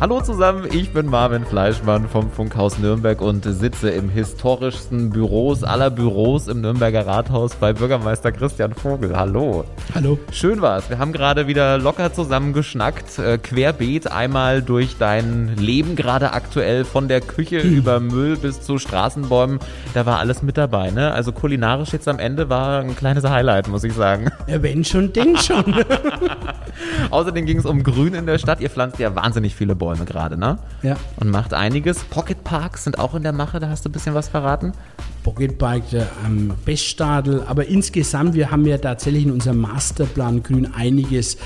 Hallo zusammen, ich bin Marvin Fleischmann vom Funkhaus Nürnberg und sitze im historischsten Büros aller Büros im Nürnberger Rathaus bei Bürgermeister Christian Vogel. Hallo. Hallo. Schön war's. Wir haben gerade wieder locker zusammen geschnackt, äh, querbeet einmal durch dein Leben gerade aktuell von der Küche hm. über Müll bis zu Straßenbäumen. Da war alles mit dabei, ne? Also kulinarisch jetzt am Ende war ein kleines Highlight, muss ich sagen. Ja, wenn schon, denk schon. Außerdem ging es um Grün in der Stadt. Ihr pflanzt ja wahnsinnig viele Bäume gerade, ne? Ja. Und macht einiges. Pocket Parks sind auch in der Mache, da hast du ein bisschen was verraten. Pocket Park am Beststadel. Aber insgesamt, wir haben ja tatsächlich in unserem Masterplan Grün einiges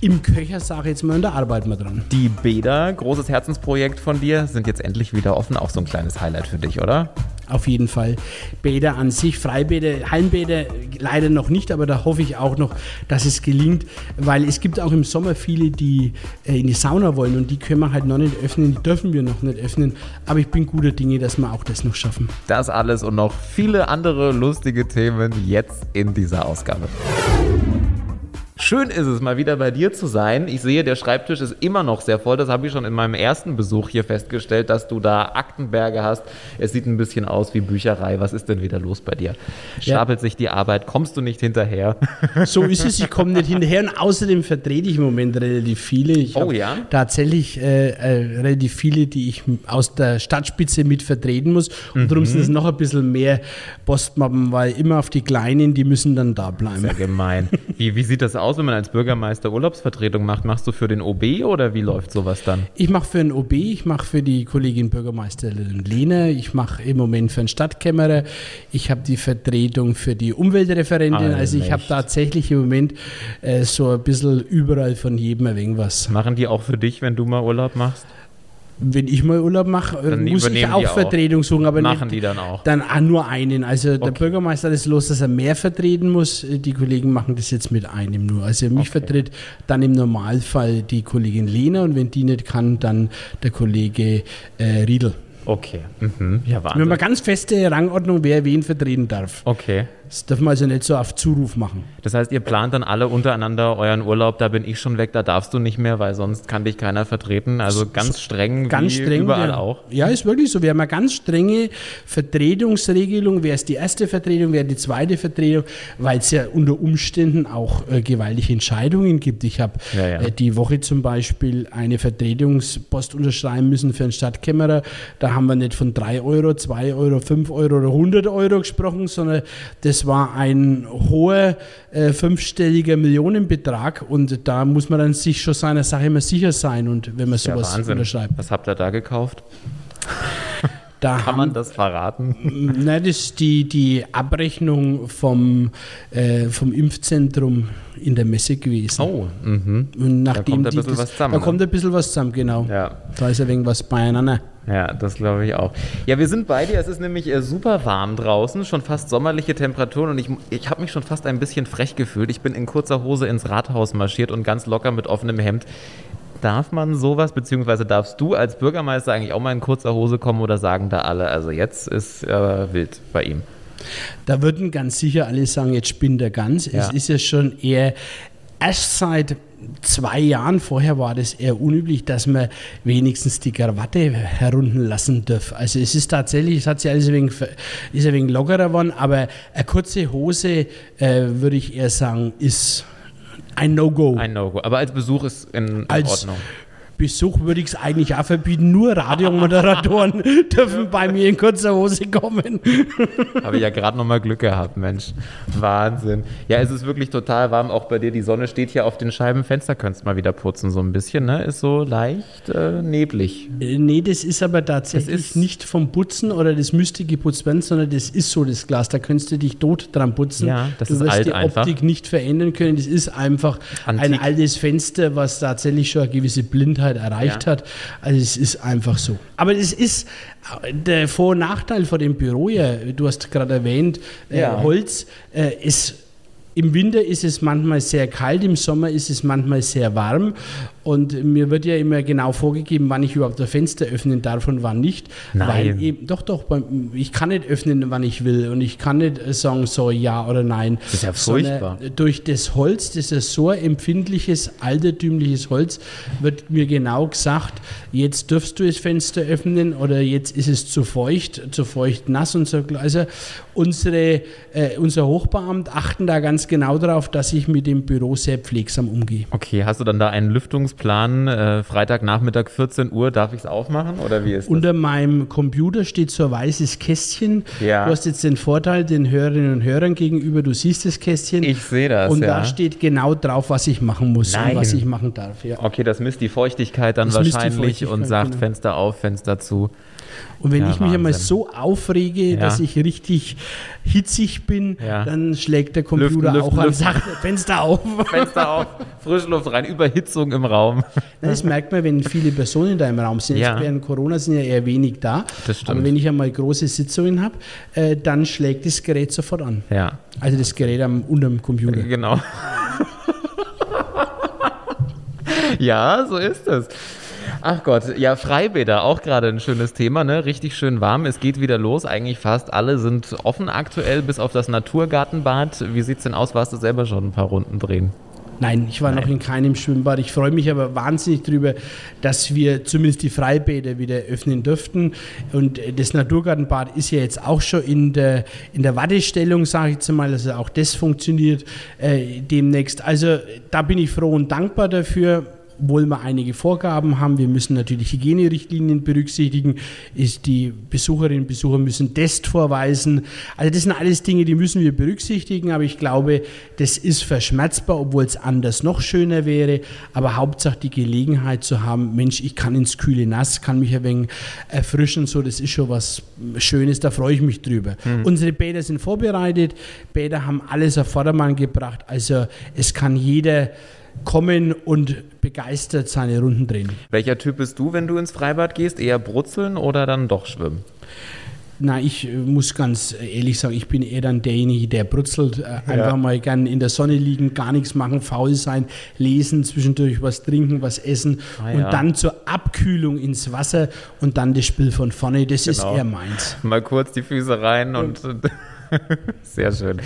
im Köcher, sage ich jetzt mal, und da arbeiten wir dran. Die Bäder, großes Herzensprojekt von dir, sind jetzt endlich wieder offen. Auch so ein kleines Highlight für dich, oder? Auf jeden Fall. Bäder an sich, Freibäder, Hallenbäder leider noch nicht, aber da hoffe ich auch noch, dass es gelingt, weil es gibt auch im Sommer viele, die äh, in die Sauna wollen und die können wir halt noch nicht öffnen, die dürfen wir noch nicht öffnen. Aber ich bin guter Dinge, dass wir auch das noch schaffen. Das alles und noch viele andere lustige Themen jetzt in dieser Ausgabe. Schön ist es, mal wieder bei dir zu sein. Ich sehe, der Schreibtisch ist immer noch sehr voll. Das habe ich schon in meinem ersten Besuch hier festgestellt, dass du da Aktenberge hast. Es sieht ein bisschen aus wie Bücherei. Was ist denn wieder los bei dir? Stapelt ja. sich die Arbeit? Kommst du nicht hinterher? So ist es. Ich komme nicht hinterher. Und außerdem vertrete ich im Moment relativ viele. Ich oh ja? Tatsächlich äh, äh, relativ viele, die ich aus der Stadtspitze mit vertreten muss. Und mhm. darum sind es noch ein bisschen mehr Postmappen, weil immer auf die Kleinen, die müssen dann da bleiben. Sehr gemein. Wie, wie sieht das aus? Aus, wenn man als Bürgermeister Urlaubsvertretung macht? Machst du für den OB oder wie läuft sowas dann? Ich mache für den OB, ich mache für die Kollegin Bürgermeisterin Lehne, ich mache im Moment für den Stadtkämmerer, ich habe die Vertretung für die Umweltreferentin, ah, also ich habe tatsächlich im Moment äh, so ein bisschen überall von jedem ein wenig was. Machen die auch für dich, wenn du mal Urlaub machst? Wenn ich mal Urlaub mache, dann muss ich auch Vertretung suchen, aber machen nicht, die dann auch. Dann auch nur einen. Also okay. der Bürgermeister ist los, dass er mehr vertreten muss. Die Kollegen machen das jetzt mit einem nur. Also mich okay. vertritt dann im Normalfall die Kollegin Lena und wenn die nicht kann, dann der Kollege äh, Riedel. Okay. Mhm. Ja, Wahnsinn. Wir haben eine ganz feste Rangordnung, wer wen vertreten darf. Okay. Das dürfen wir also nicht so auf Zuruf machen. Das heißt, ihr plant dann alle untereinander euren Urlaub, da bin ich schon weg, da darfst du nicht mehr, weil sonst kann dich keiner vertreten. Also ganz streng, ganz streng überall ja. auch. Ja, ist wirklich so. Wir haben eine ganz strenge Vertretungsregelung. Wer ist die erste Vertretung, wer die zweite Vertretung, weil es ja unter Umständen auch äh, gewaltige Entscheidungen gibt. Ich habe ja, ja. äh, die Woche zum Beispiel eine Vertretungspost unterschreiben müssen für einen Stadtkämmerer. Da haben wir nicht von 3 Euro, 2 Euro, 5 Euro oder 100 Euro gesprochen, sondern das das war ein hoher äh, fünfstelliger Millionenbetrag und da muss man dann sich schon seiner Sache immer sicher sein und wenn man sowas ja, unterschreibt. Was habt ihr da gekauft? Da Kann man das verraten? Nein, das ist die, die Abrechnung vom, äh, vom Impfzentrum in der Messe gewesen. Oh, mhm. Und nachdem da kommt ein bisschen das, was zusammen. Da ne? kommt ein bisschen was zusammen, genau. Ja. Da ist ein wenig was beieinander. Ja, das glaube ich auch. Ja, wir sind bei dir. Es ist nämlich äh, super warm draußen, schon fast sommerliche Temperaturen und ich, ich habe mich schon fast ein bisschen frech gefühlt. Ich bin in kurzer Hose ins Rathaus marschiert und ganz locker mit offenem Hemd. Darf man sowas, beziehungsweise darfst du als Bürgermeister eigentlich auch mal in kurzer Hose kommen oder sagen da alle, also jetzt ist äh, wild bei ihm? Da würden ganz sicher alle sagen, jetzt spinnt er ganz. Ja. Es ist ja schon eher erst seit zwei Jahren vorher war das eher unüblich, dass man wenigstens die Krawatte herunten lassen darf. Also es ist tatsächlich, es hat sich alles ein wenig, ist ein wenig lockerer geworden, aber eine kurze Hose, äh, würde ich eher sagen, ist ein No-Go. Ein No-Go. Aber als Besuch ist in als, Ordnung. Besuch würde ich es eigentlich auch verbieten. Nur Radiomoderatoren dürfen bei mir in kurzer Hose kommen. Habe ich ja gerade noch mal Glück gehabt, Mensch. Wahnsinn. Ja, es ist wirklich total warm. Auch bei dir, die Sonne steht hier auf den Scheiben. Fenster könntest du mal wieder putzen, so ein bisschen, ne? Ist so leicht äh, neblig. Äh, nee, das ist aber tatsächlich ist nicht vom Putzen oder das müsste geputzt werden, sondern das ist so das Glas. Da könntest du dich tot dran putzen. Ja, das du ist wirst alt die einfach. Optik nicht verändern können. Das ist einfach Antik. ein altes Fenster, was tatsächlich schon eine gewisse Blindheit Gesundheit erreicht ja. hat. Also es ist einfach so. Aber es ist der Vor- und Nachteil von dem Büro, ja, du hast gerade erwähnt, äh, ja. Holz, äh, ist Im Winter ist es manchmal sehr kalt, im Sommer ist es manchmal sehr warm. Und mir wird ja immer genau vorgegeben, wann ich überhaupt das Fenster öffnen darf und wann nicht. Nein. Weil eben, doch, doch, ich kann nicht öffnen, wann ich will. Und ich kann nicht sagen, so ja oder nein. Das ist ja furchtbar. Durch das Holz, das ist so empfindliches, altertümliches Holz, wird mir genau gesagt, jetzt dürfst du das Fenster öffnen oder jetzt ist es zu feucht, zu feucht nass und so. Also unsere, äh, unser Hochbeamt achten da ganz genau darauf, dass ich mit dem Büro sehr pflegsam umgehe. Okay, hast du dann da einen Lüftungsplan? Äh, Freitagnachmittag 14 Uhr, darf ich es aufmachen oder wie ist das? Unter meinem Computer steht so ein weißes Kästchen. Ja. Du hast jetzt den Vorteil den Hörerinnen und Hörern gegenüber, du siehst das Kästchen. Ich sehe das, Und ja. da steht genau drauf, was ich machen muss Nein. und was ich machen darf. Ja. Okay, das misst die Feuchtigkeit dann Das wahrscheinlich und Feuchtigkeit, sagt genau. Fenster auf, Fenster zu. Und wenn Ja, ich mich einmal Wahnsinn. so aufrege, Ja. dass ich richtig hitzig bin, Ja. dann schlägt der Computer Lüften, auch an, sagt Fenster auf. Fenster auf, Frischluft rein, Überhitzung im Raum. Das merkt man, wenn viele Personen da im Raum sind. Jetzt während Corona sind ja eher wenig da. Das stimmt. Aber wenn ich einmal große Sitzungen habe, äh, dann schlägt das Gerät sofort an. Ja, Also das Gerät am, unterm Computer. genau. ja, so ist es. Ach Gott, ja, Freibäder, auch gerade ein schönes Thema, ne? Richtig schön warm. Es geht wieder los. Eigentlich fast alle sind offen aktuell, bis auf das Naturgartenbad. Wie sieht's denn aus? Warst du selber schon ein paar Runden drehen? Nein, ich war noch in keinem Schwimmbad. Ich freue mich aber wahnsinnig darüber, dass wir zumindest die Freibäder wieder öffnen dürften. Und äh, das Naturgartenbad ist ja jetzt auch schon in der, in der Wartestellung, sage ich jetzt mal. Also auch das funktioniert äh, demnächst. Also da bin ich froh und dankbar dafür. Obwohl wir einige Vorgaben haben, wir müssen natürlich Hygienerichtlinien berücksichtigen, ist die Besucherinnen und Besucher müssen Test vorweisen. Also das sind alles Dinge, die müssen wir berücksichtigen, aber ich glaube, das ist verschmerzbar, obwohl es anders noch schöner wäre. Aber Hauptsache die Gelegenheit zu haben, Mensch, ich kann ins kühle Nass, kann mich ein wenig erfrischen, so das ist schon was Schönes, da freue ich mich drüber. Unsere Bäder sind vorbereitet, Bäder haben alles auf Vordermann gebracht, also es kann jeder kommen und begeistert seine Runden drehen. Welcher Typ bist du, wenn du ins Freibad gehst? Eher brutzeln oder dann doch schwimmen? Na, ich äh, muss ganz ehrlich sagen, ich bin eher dann derjenige, der brutzelt, äh, einfach mal gern in der Sonne liegen, gar nichts machen, faul sein, lesen, zwischendurch was trinken, was essen Ah, und ja. dann zur Abkühlung ins Wasser und dann das Spiel von vorne, das ist Genau. eher meins. Mal kurz die Füße rein und sehr schön.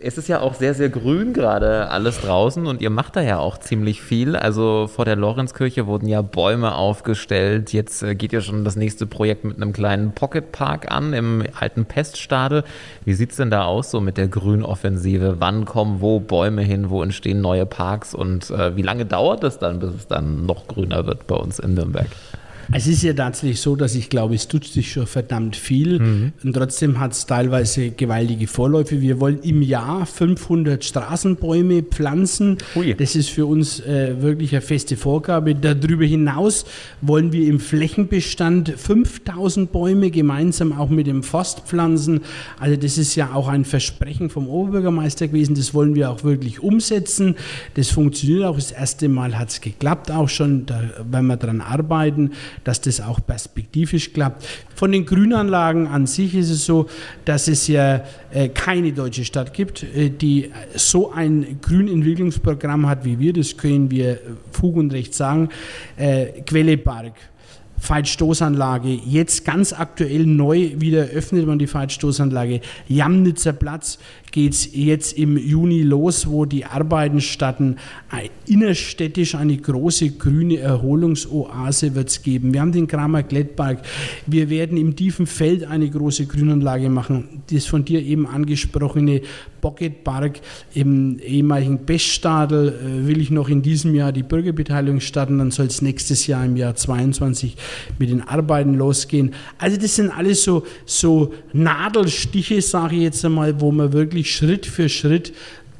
Es ist ja auch sehr, sehr grün gerade alles draußen und ihr macht da ja auch ziemlich viel. Also vor der Lorenzkirche wurden ja Bäume aufgestellt. Jetzt äh, geht ja schon das nächste Projekt mit einem kleinen Pocketpark an im alten Peststade. Wie sieht's denn da aus so mit der Grünoffensive? Wann kommen wo Bäume hin? Wo entstehen neue Parks? Und äh, wie lange dauert es dann, bis es dann noch grüner wird bei uns in Nürnberg? Es ist ja tatsächlich so, dass ich glaube, es tut sich schon verdammt viel Mhm. und trotzdem hat es teilweise gewaltige Vorläufe. Wir wollen im Jahr 500 Straßenbäume pflanzen. Hui. Das ist für uns äh, wirklich eine feste Vorgabe. Darüber hinaus wollen wir im Flächenbestand 5000 Bäume gemeinsam auch mit dem Forst pflanzen. Also das ist ja auch ein Versprechen vom Oberbürgermeister gewesen. Das wollen wir auch wirklich umsetzen. Das funktioniert auch. Das erste Mal hat es geklappt auch schon. Da werden wir dran arbeiten, dass das auch perspektivisch klappt. Von den Grünanlagen an sich ist es so, dass es ja äh, keine deutsche Stadt gibt, äh, die so ein Grünentwicklungsprogramm hat wie wir. Das können wir äh, Fug und Recht sagen. Äh, Quellepark. Feitstoßanlage, jetzt ganz aktuell neu wieder öffnet man die Feitstoßanlage. Jamnitzer Platz geht es jetzt im Juni los, wo die Arbeiten starten. Innerstädtisch eine große grüne Erholungsoase wird es geben. Wir haben den Kramer Glättpark. Wir werden im tiefen Feld eine große Grünanlage machen. Das von dir eben angesprochene Pocketpark im ehemaligen Bestadel äh, will ich noch in diesem Jahr die Bürgerbeteiligung starten. Dann soll es nächstes Jahr im Jahr 22 mit den Arbeiten losgehen. Also das sind alles so, so Nadelstiche, sage ich jetzt einmal, wo man wirklich Schritt für Schritt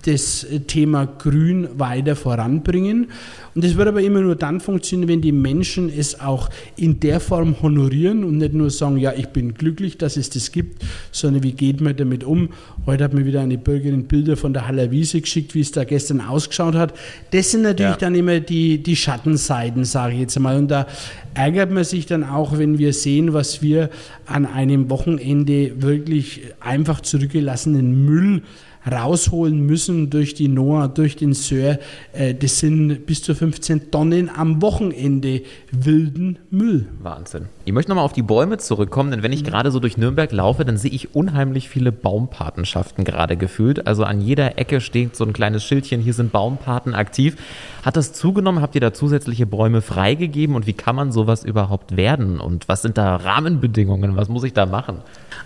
das Thema Grün weiter voranbringen. Und das wird aber immer nur dann funktionieren, wenn die Menschen es auch in der Form honorieren und nicht nur sagen, ja, ich bin glücklich, dass es das gibt, sondern wie geht man damit um? Heute hat mir wieder eine Bürgerin Bilder von der Haller Wiese geschickt, wie es da gestern ausgeschaut hat. Das sind natürlich Ja. dann immer die, die Schattenseiten, sage ich jetzt einmal. Und da ärgert man sich dann auch, wenn wir sehen, was wir an einem Wochenende wirklich einfach zurückgelassenen Müll rausholen müssen durch die Noah, durch den Sör. Äh, das sind bis zu 15 Tonnen am Wochenende wilden Müll. Wahnsinn. Ich möchte nochmal auf die Bäume zurückkommen, denn wenn ich gerade so durch Nürnberg laufe, dann sehe ich unheimlich viele Baumpatenschaften gerade gefühlt. Also an jeder Ecke steht so ein kleines Schildchen, hier sind Baumpaten aktiv. Hat das zugenommen? Habt ihr da zusätzliche Bäume freigegeben und wie kann man sowas überhaupt werden? Und was sind da Rahmenbedingungen? Was muss ich da machen?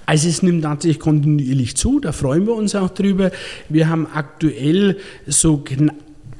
Also es nimmt tatsächlich kontinuierlich zu, da freuen wir uns auch drüber. Wir haben aktuell so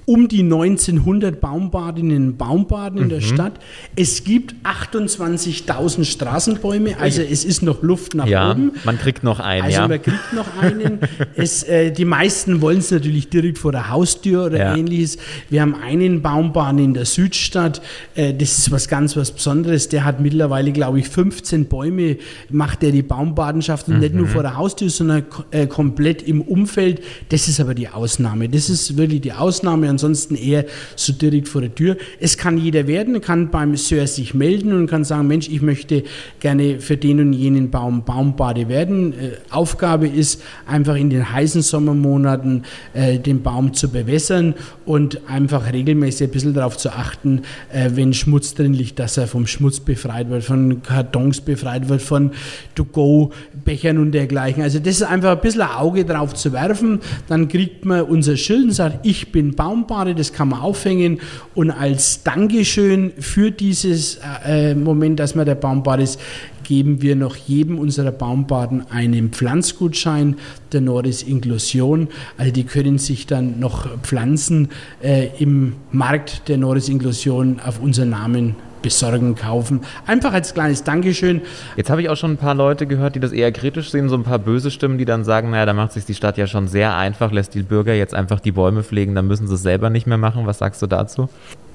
um die 1900 Baumbadinnen und Baumbaden in der mhm. Stadt. Es gibt 28.000 Straßenbäume, also es ist noch Luft nach ja, oben. Man kriegt noch einen, also ja. man kriegt noch einen. es, äh, die meisten wollen es natürlich direkt vor der Haustür oder ja. ähnliches. Wir haben einen Baumbahn in der Südstadt. Äh, das ist was ganz was Besonderes. Der hat mittlerweile, glaube ich, 15 Bäume, macht er die Baumbadenschaft mhm. nicht nur vor der Haustür, sondern äh, komplett im Umfeld. Das ist aber die Ausnahme. Das ist wirklich die Ausnahme ansonsten eher so direkt vor der Tür. Es kann jeder werden, kann beim Sir sich melden und kann sagen, Mensch, ich möchte gerne für den und jenen Baum Baumbade werden. Äh, Aufgabe ist einfach in den heißen Sommermonaten äh, den Baum zu bewässern und einfach regelmäßig ein bisschen darauf zu achten, äh, wenn Schmutz drin liegt, dass er vom Schmutz befreit wird, von Kartons befreit wird, von To-Go-Bechern und dergleichen. Also das ist einfach ein bisschen ein Auge drauf zu werfen. Dann kriegt man unser Schild und sagt, ich bin Baum Baumbade, das kann man aufhängen. Und als Dankeschön für dieses äh, Moment, dass man der Baumbad ist, geben wir noch jedem unserer Baumbaden einen Pflanzgutschein. Der Norris Inklusion. Also die können sich dann noch Pflanzen äh, im Markt. Der Norris Inklusion auf unseren Namen besorgen, kaufen. Einfach als kleines Dankeschön. Jetzt habe ich auch schon ein paar Leute gehört, die das eher kritisch sehen, so ein paar böse Stimmen, die dann sagen, naja, da macht sich die Stadt ja schon sehr einfach, lässt die Bürger jetzt einfach die Bäume pflegen, dann müssen sie es selber nicht mehr machen. Was sagst du dazu?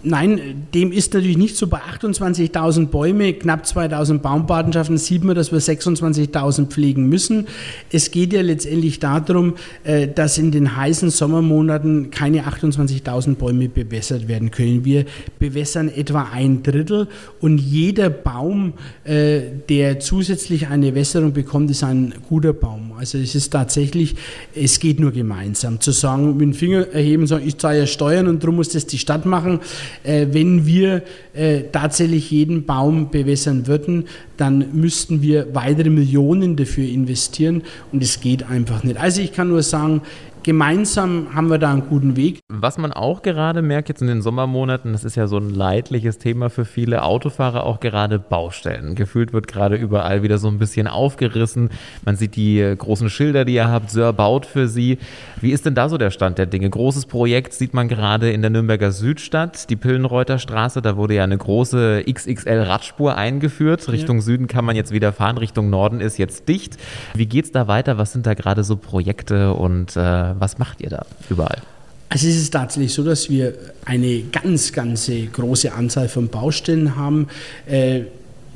Nein, dem ist natürlich nicht so. Bei 28.000 Bäume, knapp 2.000 Baumpatenschaften sieht man, dass wir 26.000 pflegen müssen. Es geht ja letztendlich darum, äh, dass in den heißen Sommermonaten keine 28.000 Bäume bewässert werden können. Wir bewässern etwa ein Drittel und jeder Baum, äh, der zusätzlich eine Wässerung bekommt, ist ein guter Baum. Also es ist tatsächlich, es geht nur gemeinsam. Zu sagen, mit dem Finger erheben, sagen, ich zahle ja Steuern und darum muss das die Stadt machen äh, wenn wir äh, tatsächlich jeden Baum bewässern würden, dann müssten wir weitere Millionen dafür investieren und es geht einfach nicht. Also ich kann nur sagen, gemeinsam haben wir da einen guten Weg. Was man auch gerade merkt jetzt in den Sommermonaten, das ist ja so ein leidliches Thema für viele Autofahrer, auch gerade Baustellen. Gefühlt wird gerade überall wieder so ein bisschen aufgerissen. Man sieht die großen Schilder, die ihr habt, Sir baut für sie. Wie ist denn da so der Stand der Dinge? Großes Projekt sieht man gerade in der Nürnberger Südstadt, die Pillenreuter Straße. Da wurde ja eine große XXL-Radspur eingeführt. Richtung ja. Süden kann man jetzt wieder fahren, Richtung Norden ist jetzt dicht. Wie geht es da weiter? Was sind da gerade so Projekte und äh, was macht ihr da überall? Also es ist tatsächlich so, dass wir eine ganz, ganz große Anzahl von Baustellen haben. Äh,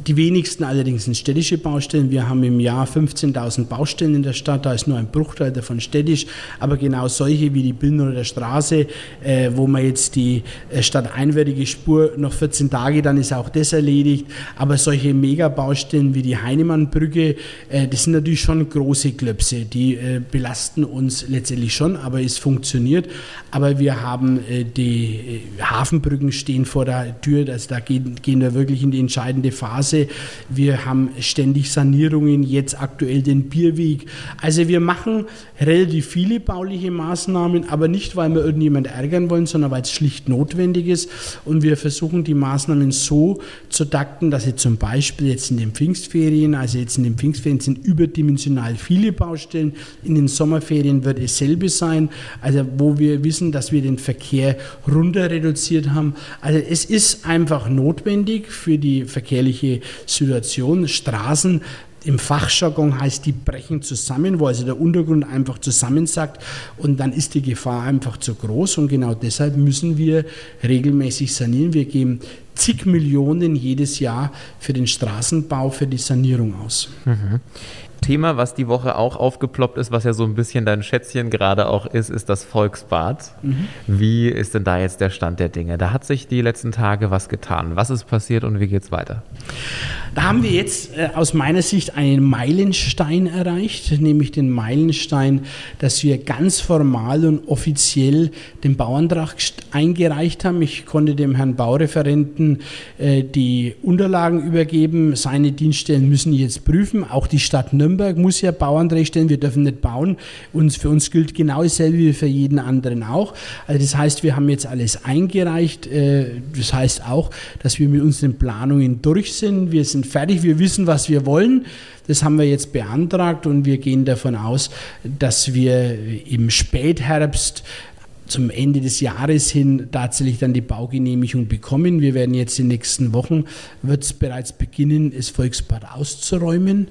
die wenigsten allerdings sind städtische Baustellen. Wir haben im Jahr 15.000 Baustellen in der Stadt, da ist nur ein Bruchteil davon städtisch, aber genau solche wie die Billner Straße, äh, wo man jetzt die äh, stadteinwärtige Spur noch 14 Tage, dann ist auch das erledigt. Aber solche Megabaustellen wie die Heinemannbrücke, äh, das sind natürlich schon große Klöpse, die äh, belasten uns letztendlich schon, aber es funktioniert. Aber wir haben äh, die äh, Hafenbrücken stehen vor der Tür, also da gehen, gehen wir wirklich in die entscheidende Phase Straße. Wir haben ständig Sanierungen, jetzt aktuell den Bierweg. Also wir machen relativ viele bauliche Maßnahmen, aber nicht, weil wir irgendjemand ärgern wollen, sondern weil es schlicht notwendig ist. Und wir versuchen die Maßnahmen so zu takten, dass sie zum Beispiel jetzt in den Pfingstferien, also jetzt in den Pfingstferien sind überdimensional viele Baustellen, in den Sommerferien wird es selbe sein, also wo wir wissen, dass wir den Verkehr runter reduziert haben. Also es ist einfach notwendig für die verkehrliche Situation. Straßen im Fachjargon heißt, die brechen zusammen, wo also der Untergrund einfach zusammensackt und dann ist die Gefahr einfach zu groß und genau deshalb müssen wir regelmäßig sanieren. Wir geben zig Millionen jedes Jahr für den Straßenbau, für die Sanierung aus. Mhm. Thema, was die Woche auch aufgeploppt ist, was ja so ein bisschen dein Schätzchen gerade auch ist, ist das Volksbad. Mhm. Wie ist denn da jetzt der Stand der Dinge? Da hat sich die letzten Tage was getan. Was ist passiert und wie geht es weiter? Da haben wir jetzt äh, aus meiner Sicht einen Meilenstein erreicht, nämlich den Meilenstein, dass wir ganz formal und offiziell den Bauantrag eingereicht haben. Ich konnte dem Herrn Baureferenten äh, die Unterlagen übergeben. Seine Dienststellen müssen jetzt prüfen. Auch die Stadt Nürnberg muss ja Bauanträge stellen. Wir dürfen nicht bauen. Und für uns gilt genau dasselbe wie für jeden anderen auch. Also das heißt, wir haben jetzt alles eingereicht. Äh, das heißt auch, dass wir mit unseren Planungen durch sind. Wir sind fertig, wir wissen, was wir wollen. Das haben wir jetzt beantragt und wir gehen davon aus, dass wir im Spätherbst zum Ende des Jahres hin tatsächlich dann die Baugenehmigung bekommen. Wir werden jetzt in den nächsten Wochen, wird es bereits beginnen, das Volksbad auszuräumen.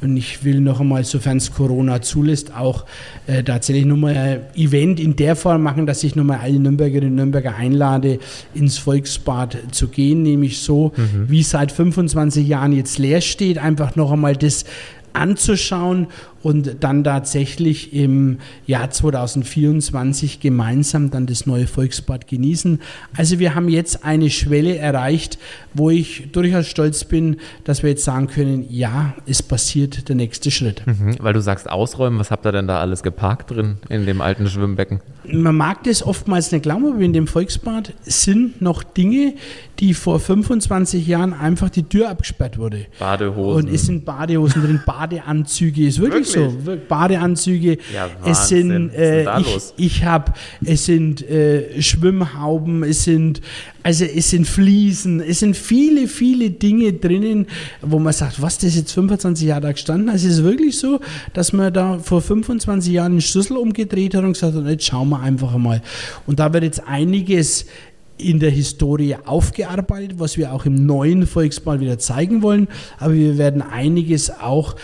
Und ich will noch einmal, sofern es Corona zulässt, auch äh, tatsächlich nochmal ein Event in der Form machen, dass ich nochmal alle Nürnbergerinnen und Nürnberger einlade, ins Volksbad zu gehen, nämlich so, mhm. wie seit 25 Jahren jetzt leer steht, einfach noch einmal das anzuschauen und dann tatsächlich im Jahr 2024 gemeinsam dann das neue Volksbad genießen. Also wir haben jetzt eine Schwelle erreicht, wo ich durchaus stolz bin, dass wir jetzt sagen können, ja, es passiert der nächste Schritt. Mhm, weil du sagst ausräumen, was habt ihr denn da alles geparkt drin in dem alten Schwimmbecken? Man mag das oftmals nicht glauben, aber in dem Volksbad sind noch Dinge, die vor 25 Jahren einfach die Tür abgesperrt wurde. Badehosen. Und es sind Badehosen drin, Badeanzüge, ist wirklich, wirklich? So. Badeanzüge. Ja, es sind, äh, ich, ich habe, es sind äh, Schwimmhauben, es sind, also es sind Fliesen, es sind viele, viele Dinge drinnen, wo man sagt, was, das jetzt 25 Jahre da gestanden? Also es ist wirklich so, dass man da vor 25 Jahren einen Schlüssel umgedreht hat und gesagt hat, jetzt schauen wir einfach mal. Und da wird jetzt einiges in der Historie aufgearbeitet, was wir auch im neuen Volksbad wieder zeigen wollen. Aber wir werden einiges auch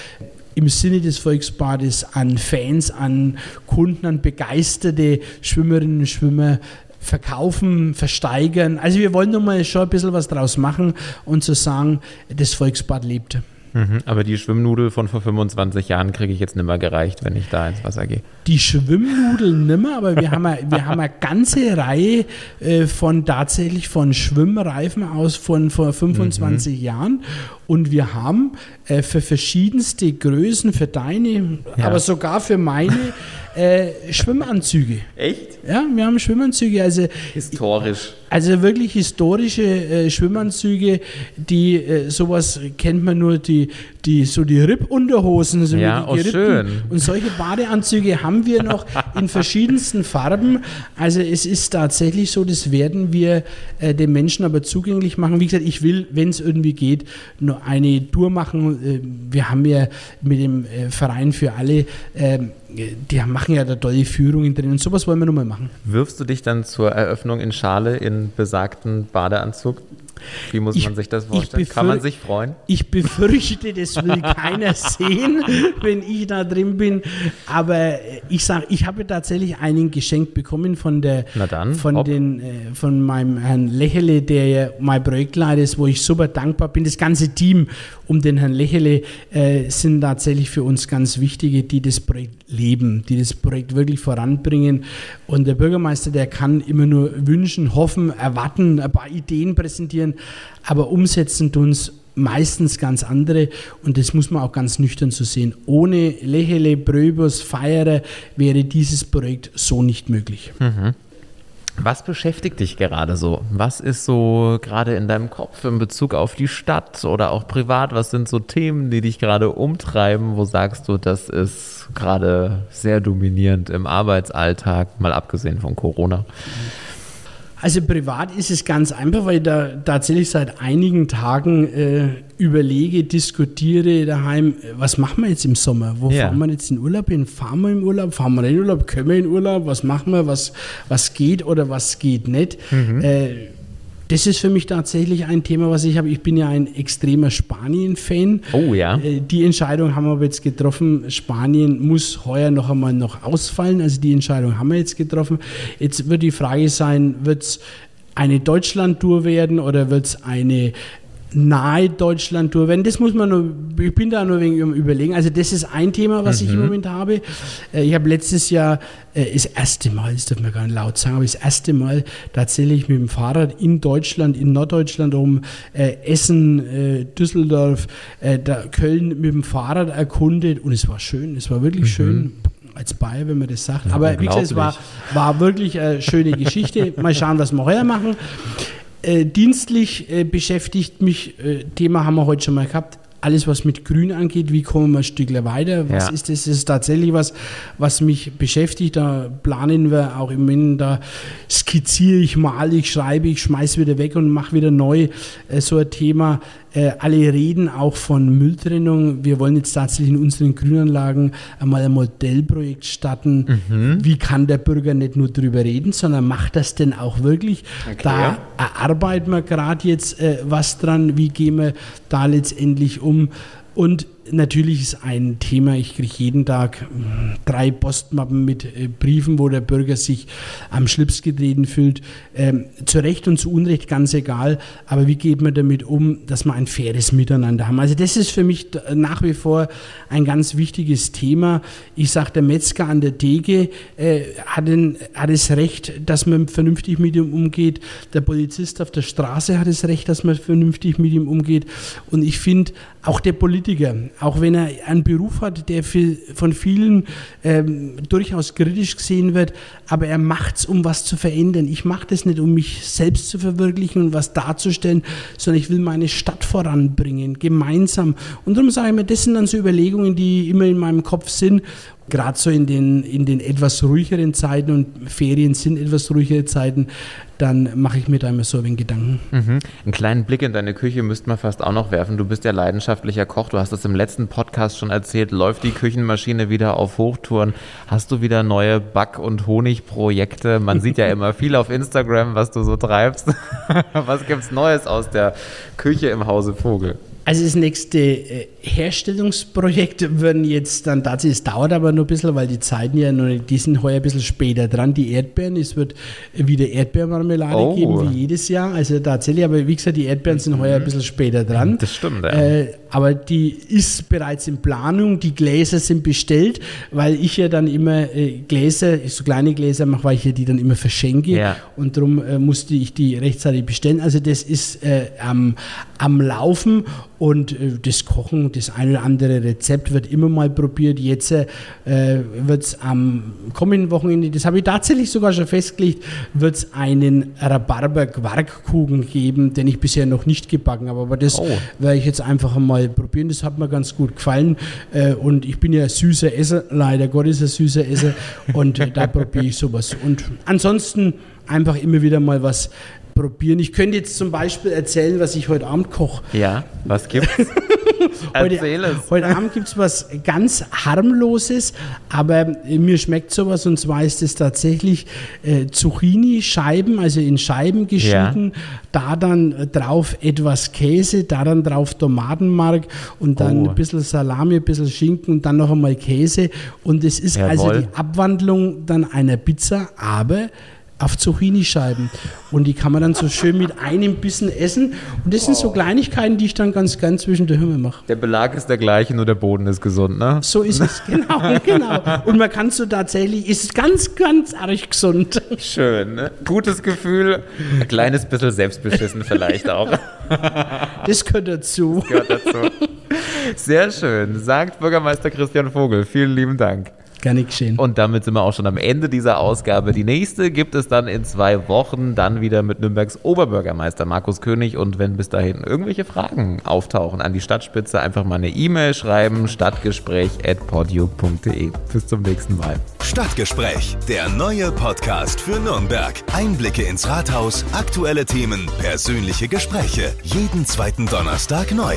im Sinne des Volksbades an Fans, an Kunden, an begeisterte Schwimmerinnen und Schwimmer verkaufen, versteigern. Also wir wollen nun mal schon ein bisschen was draus machen und zu so sagen, das Volksbad lebt. Mhm, aber die Schwimmnudel von vor 25 Jahren kriege ich jetzt nicht mehr gereicht, wenn ich da ins Wasser gehe. Die Schwimmnudel nimmer, aber wir haben, eine, wir haben eine ganze Reihe äh, von tatsächlich von Schwimmreifen aus von vor 25 mhm. Jahren und wir haben äh, für verschiedenste Größen, für deine, ja. aber sogar für meine äh, Schwimmanzüge. Echt? Ja, wir haben Schwimmanzüge. Also, Historisch. Also wirklich historische äh, Schwimmanzüge, die äh, sowas kennt man nur, die, die so die Rippunterhosen, so ja, die oh, schön. Und solche Badeanzüge haben wir noch in verschiedensten Farben. Also es ist tatsächlich so, das werden wir äh, den Menschen aber zugänglich machen. Wie gesagt, ich will, wenn es irgendwie geht, nur eine Tour machen. Äh, wir haben ja mit dem äh, Verein für alle ähm, die machen ja da tolle Führungen drin und sowas wollen wir nochmal machen. Wirfst du dich dann zur Eröffnung in Schale in besagten Badeanzug? Wie muss ich, man sich das vorstellen? Kann man sich freuen? Ich befürchte, das will keiner sehen, wenn ich da drin bin. Aber ich sage, ich habe tatsächlich einen geschenkt bekommen von der dann, von, den, äh, von meinem Herrn Lächele, der ja mein Projektleiter ist, wo ich super dankbar bin. Das ganze Team um den Herrn Lächele äh, sind tatsächlich für uns ganz wichtige, die das Projekt leben, die das Projekt wirklich voranbringen. Und der Bürgermeister, der kann immer nur wünschen, hoffen, erwarten, ein paar Ideen präsentieren aber umsetzen tun es meistens ganz andere und das muss man auch ganz nüchtern so sehen. Ohne Lechele, Bröbus, Feierer wäre dieses Projekt so nicht möglich. Mhm. Was beschäftigt dich gerade so? Was ist so gerade in deinem Kopf in Bezug auf die Stadt oder auch privat? Was sind so Themen, die dich gerade umtreiben? Wo sagst du, das ist gerade sehr dominierend im Arbeitsalltag, mal abgesehen von Corona? Mhm. Also privat ist es ganz einfach, weil ich da tatsächlich seit einigen Tagen äh, überlege, diskutiere daheim, was machen wir jetzt im Sommer? Wo ja. fahren wir jetzt in Urlaub hin? Fahren wir im Urlaub? Fahren wir in Urlaub? Können wir in Urlaub? Was machen wir? Was, was geht oder was geht nicht? Mhm. Äh, das ist für mich tatsächlich ein Thema, was ich habe. Ich bin ja ein extremer Spanien-Fan. Oh ja. Äh, die Entscheidung haben wir jetzt getroffen. Spanien muss heuer noch einmal noch ausfallen. Also die Entscheidung haben wir jetzt getroffen. Jetzt wird die Frage sein, wird es eine Deutschland-Tour werden oder wird es eine nahe Deutschland durch. Wenn das muss man nur, ich bin da nur wegen überlegen. Also das ist ein Thema, was mhm. ich im Moment habe. Äh, ich habe letztes Jahr äh, das erste Mal, das darf man gar nicht laut sagen, aber das erste Mal tatsächlich mit dem Fahrrad in Deutschland, in Norddeutschland um äh, Essen, Düsseldorf, Köln mit dem Fahrrad erkundet und es war schön, es war wirklich mhm. schön als Bayer, wenn man das sagt. Ja, Aber wie gesagt, es war, war wirklich eine schöne Geschichte. Mal schauen, was wir heuer machen. Äh, dienstlich äh, beschäftigt mich, äh, Thema haben wir heute schon mal gehabt, alles, was mit Grün angeht, wie kommen wir ein Stück weiter? Was ja. ist das? Das ist tatsächlich was, was mich beschäftigt. Da planen wir auch im Moment, da skizziere ich, male ich, schreibe ich, schmeiße wieder weg und mache wieder neu äh, so ein Thema. Äh, alle reden auch von Mülltrennung. Wir wollen jetzt tatsächlich in unseren Grünanlagen einmal ein Modellprojekt starten. Mhm. Wie kann der Bürger nicht nur darüber reden, sondern macht das denn auch wirklich? Okay. Da erarbeiten wir gerade jetzt äh, was dran. Wie gehen wir da letztendlich um? Und natürlich ist ein Thema, ich kriege jeden Tag hm, drei Postmappen mit äh, Briefen, wo der Bürger sich am Schlips getreten fühlt. Ähm, zu Recht und zu Unrecht, ganz egal. Aber wie geht man damit um, dass wir ein faires Miteinander haben? Also das ist für mich nach wie vor ein ganz wichtiges Thema. Ich sage, der Metzger an der Theke äh, hat, ein, hat das Recht, dass man vernünftig mit ihm umgeht. Der Polizist auf der Straße hat das Recht, dass man vernünftig mit ihm umgeht. Und ich finde, auch der Politiker, auch wenn er einen Beruf hat, der von vielen ähm, durchaus kritisch gesehen wird, aber er macht es, um was zu verändern. Ich mache das nicht, um mich selbst zu verwirklichen und was darzustellen, sondern ich will meine Stadt voranbringen, gemeinsam. Und darum sage ich mir, das sind dann so Überlegungen, die immer in meinem Kopf sind gerade so in den, in den etwas ruhigeren Zeiten und Ferien sind etwas ruhigere Zeiten, dann mache ich mir da immer so ein wenig Gedanken. Mhm. Einen kleinen Blick in deine Küche müsste man fast auch noch werfen. Du bist ja leidenschaftlicher Koch. Du hast das im letzten Podcast schon erzählt. Läuft die Küchenmaschine wieder auf Hochtouren? Hast du wieder neue Back- und Honigprojekte? Man sieht ja immer viel auf Instagram, was du so treibst. was gibt's Neues aus der Küche im Hause Vogel? Also das nächste äh, Herstellungsprojekt würden jetzt dann tatsächlich, es dauert aber nur ein bisschen, weil die Zeiten ja noch die sind heuer ein bisschen später dran, die Erdbeeren, es wird wieder Erdbeermarmelade oh. geben, wie jedes Jahr, also tatsächlich, aber wie gesagt, die Erdbeeren sind heuer ein bisschen später dran. Das stimmt, ja. Äh, aber die ist bereits in Planung, die Gläser sind bestellt, weil ich ja dann immer äh, Gläser, so kleine Gläser mache, weil ich ja die dann immer verschenke ja. und darum äh, musste ich die rechtzeitig bestellen, also das ist äh, am, am Laufen und äh, das Kochen, das ein oder andere Rezept wird immer mal probiert. Jetzt äh, wird es am kommenden Wochenende, das habe ich tatsächlich sogar schon festgelegt, wird es einen Rhabarber-Quarkkuchen geben, den ich bisher noch nicht gebacken habe. Aber das oh. werde ich jetzt einfach mal probieren. Das hat mir ganz gut gefallen. Äh, und ich bin ja süßer Esser, leider Gottes ein süßer Esser. Und äh, da probiere ich sowas. Und ansonsten einfach immer wieder mal was probieren. Ich könnte jetzt zum Beispiel erzählen, was ich heute Abend koche. Ja, was gibt's? heute, heute Abend gibt es was ganz harmloses, aber mir schmeckt sowas und zwar ist es tatsächlich äh, Zucchini-Scheiben, also in Scheiben geschnitten, ja. da dann drauf etwas Käse, da dann drauf Tomatenmark und dann oh. ein bisschen Salami, ein bisschen Schinken und dann noch einmal Käse und es ist Jawohl. also die Abwandlung dann einer Pizza, aber auf Zucchini-Scheiben. Und die kann man dann so schön mit einem Bissen essen. Und das sind so Kleinigkeiten, die ich dann ganz gern zwischen der Hümme mache. Der Belag ist der gleiche, nur der Boden ist gesund, ne? So ist es, genau, genau. Und man kann so tatsächlich, ist ganz, ganz arg gesund. Schön, ne? Gutes Gefühl, ein kleines bisschen selbstbeschissen vielleicht auch. Das gehört dazu. Das gehört dazu. Sehr schön, sagt Bürgermeister Christian Vogel. Vielen lieben Dank. Gerne geschehen. Und damit sind wir auch schon am Ende dieser Ausgabe. Die nächste gibt es dann in zwei Wochen, dann wieder mit Nürnbergs Oberbürgermeister Markus König. Und wenn bis dahin irgendwelche Fragen auftauchen an die Stadtspitze, einfach mal eine E-Mail schreiben, stadtgespräch.podio.de. Bis zum nächsten Mal. Stadtgespräch, der neue Podcast für Nürnberg. Einblicke ins Rathaus, aktuelle Themen, persönliche Gespräche. Jeden zweiten Donnerstag neu.